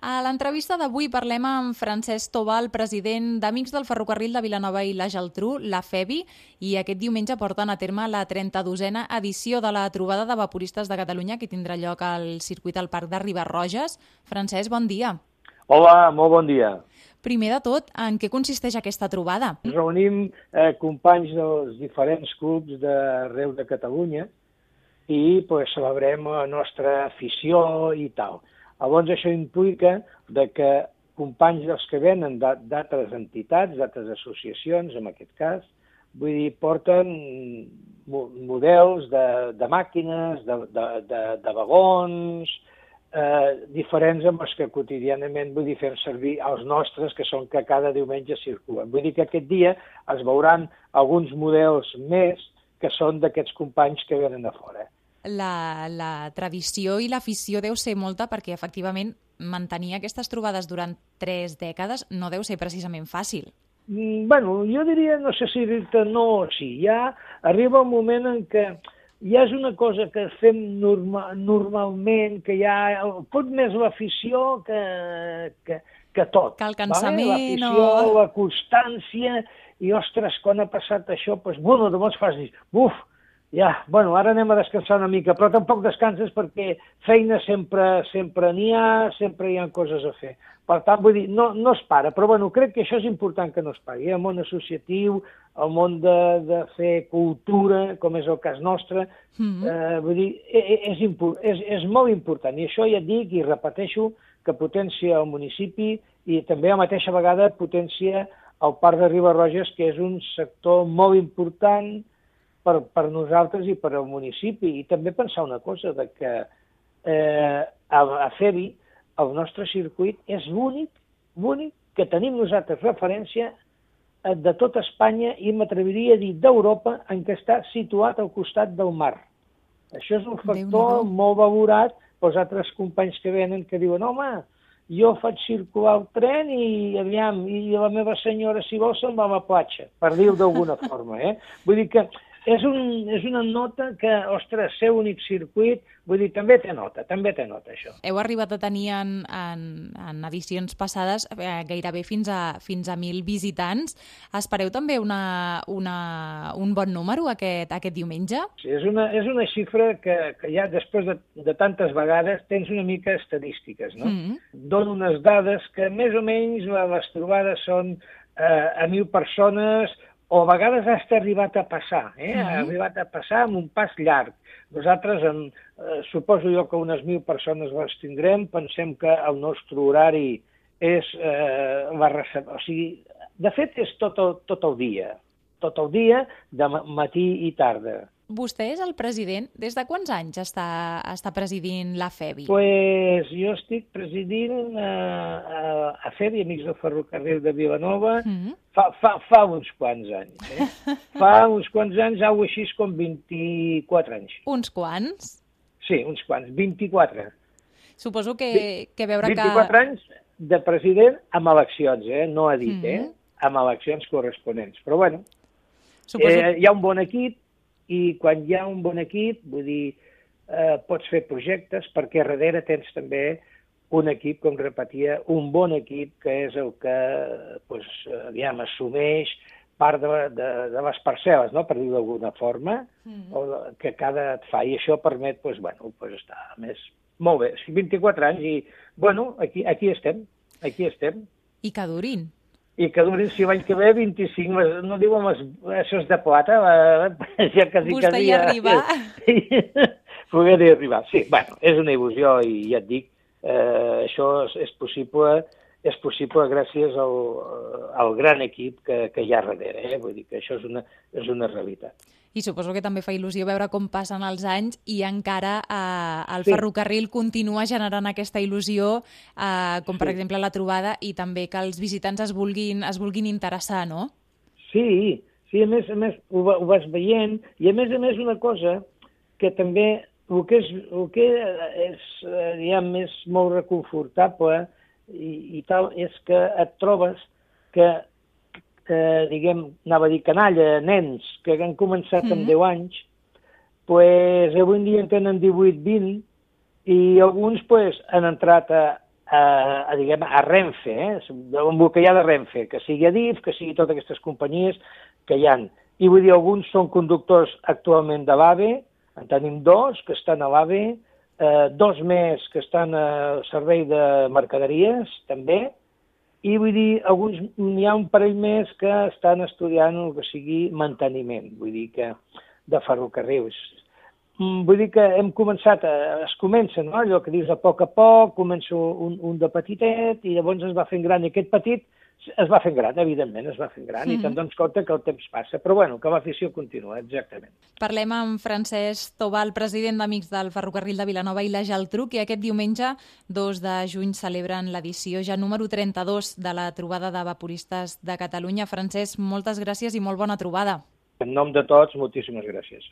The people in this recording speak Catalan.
A l'entrevista d'avui parlem amb Francesc Tobal, president d'Amics del Ferrocarril de Vilanova i la Geltrú, la FEBI, i aquest diumenge porten a terme la 32a edició de la trobada de vaporistes de Catalunya que tindrà lloc al circuit al Parc de Ribarroges. Francesc, bon dia. Hola, molt bon dia. Primer de tot, en què consisteix aquesta trobada? Ens reunim eh, companys dels diferents clubs d'arreu de Catalunya i pues, celebrem la nostra afició i tal. Llavors això implica de que companys dels que venen d'altres entitats, d'altres associacions, en aquest cas, vull dir, porten models de, de màquines, de, de, de, de vagons, eh, diferents amb els que quotidianament vull dir, fem servir els nostres, que són que cada diumenge circulen. Vull dir que aquest dia es veuran alguns models més que són d'aquests companys que venen a fora la, la tradició i l'afició deu ser molta perquè, efectivament, mantenir aquestes trobades durant tres dècades no deu ser precisament fàcil. Mm, bueno, jo diria, no sé si dir-te no o sí, ja arriba un moment en què ja és una cosa que fem norma, normalment, que ja pot més l'afició que, que, que tot. Que el cansament vale? L'afició, o... la constància, i ostres, quan ha passat això, doncs, bueno, llavors fas dir, buf, ja, bueno, ara anem a descansar una mica, però tampoc descanses perquè feina sempre sempre n'hi ha, sempre hi ha coses a fer. Per tant, vull dir, no, no es para, però bueno, crec que això és important que no es pari. Eh? El món associatiu, el món de, de fer cultura, com és el cas nostre, mm -hmm. eh, vull dir, és, e, és, és, és molt important. I això ja dic i repeteixo que potencia el municipi i també a la mateixa vegada potencia el Parc de Ribarroges, que és un sector molt important, per, per nosaltres i per al municipi. I també pensar una cosa, de que eh, a, a Febi, el nostre circuit és l'únic, l'únic que tenim nosaltres referència eh, de tot Espanya i m'atreviria a dir d'Europa en què està situat al costat del mar. Això és un factor molt valorat pels altres companys que venen que diuen home, jo faig circular el tren i aviam, i la meva senyora, si vol, se'n va a la platja, per dir-ho d'alguna forma. Eh? Vull dir que és, un, és una nota que, ostres, ser únic circuit, vull dir, també té nota, també té nota, això. Heu arribat a tenir en, en, en edicions passades eh, gairebé fins a, fins a 1.000 visitants. Espereu també una, una, un bon número aquest, aquest diumenge? Sí, és una, és una xifra que, que ja després de, de tantes vegades tens una mica estadístiques, no? Mm -hmm. Dono unes dades que més o menys les trobades són eh, a 1.000 persones, o a vegades ha estat arribat a passar, eh? -huh. ha arribat a passar amb un pas llarg. Nosaltres, en, eh, suposo jo que unes mil persones les tindrem, pensem que el nostre horari és eh, la reserva, o sigui, de fet és tot el, tot el dia, tot el dia, de matí i tarda. Vostè és el president. Des de quants anys està, està presidint la FEBI? Pues jo estic presidint a, eh, a, a FEBI, Amics del Ferrocarril de Vilanova, mm -hmm. fa, fa, fa uns quants anys. Eh? fa uns quants anys, au així com 24 anys. Uns quants? Sí, uns quants, 24. Suposo que, que veure 24 que... 24 anys de president amb eleccions, eh? no ha dit, mm -hmm. eh? amb eleccions corresponents. Però bueno, Suposo... eh, hi ha un bon equip, i quan hi ha un bon equip, vull dir, eh, pots fer projectes perquè darrere tens també un equip, com repetia, un bon equip que és el que, pues, aviam, assumeix part de, de, de les parcel·les, no? per dir-ho d'alguna forma, mm. o que cada et fa, i això permet, pues, bueno, pues, estar més... Molt bé, 24 anys i, bueno, aquí, aquí estem, aquí estem. I que durin i que durin, si l'any que ve, 25, no diuen les, això és de plata, ja quasi, Vostè quasi... hi arribar. Sí, poder-hi arribar, sí. Bueno, és una il·lusió i ja et dic, eh, això és, és possible és possible gràcies al, al gran equip que, que hi ha darrere, eh? vull dir que això és una, és una realitat i suposo que també fa il·lusió veure com passen els anys i encara eh, el sí. ferrocarril continua generant aquesta il·lusió, eh, com per sí. exemple la trobada, i també que els visitants es vulguin, es vulguin interessar, no? Sí, sí, a més a més ho, ho vas veient, i a més a més una cosa que també el que és, el que és diguem, és molt reconfortable i, i tal, és que et trobes que eh, diguem, anava a dir canalla, nens que han començat mm -hmm. amb 10 anys, pues, avui en dia en tenen 18-20 i alguns pues, han entrat a, a, a, diguem, a Renfe, eh? embolcallar de Renfe, que sigui Adif, que sigui totes aquestes companyies que hi han. I vull dir, alguns són conductors actualment de l'AVE, en tenim dos que estan a l'AVE, eh, dos més que estan a servei de mercaderies, també, i vull dir, alguns, n'hi ha un parell més que estan estudiant el que sigui manteniment, vull dir que de ferrocarrils. Mm, vull dir que hem començat, a, es comença, no? allò que dius a poc a poc, comença un, un de petitet i llavors es va fent gran. I aquest petit es va fent gran, evidentment, es va fent gran, mm -hmm. i te'n dones compte que el temps passa. Però bueno, que l'afició continua, exactament. Parlem amb Francesc Tobal, president d'Amics del Ferrocarril de Vilanova i la Geltrú, que aquest diumenge, 2 de juny, celebren l'edició ja número 32 de la trobada de vaporistes de Catalunya. Francesc, moltes gràcies i molt bona trobada. En nom de tots, moltíssimes gràcies.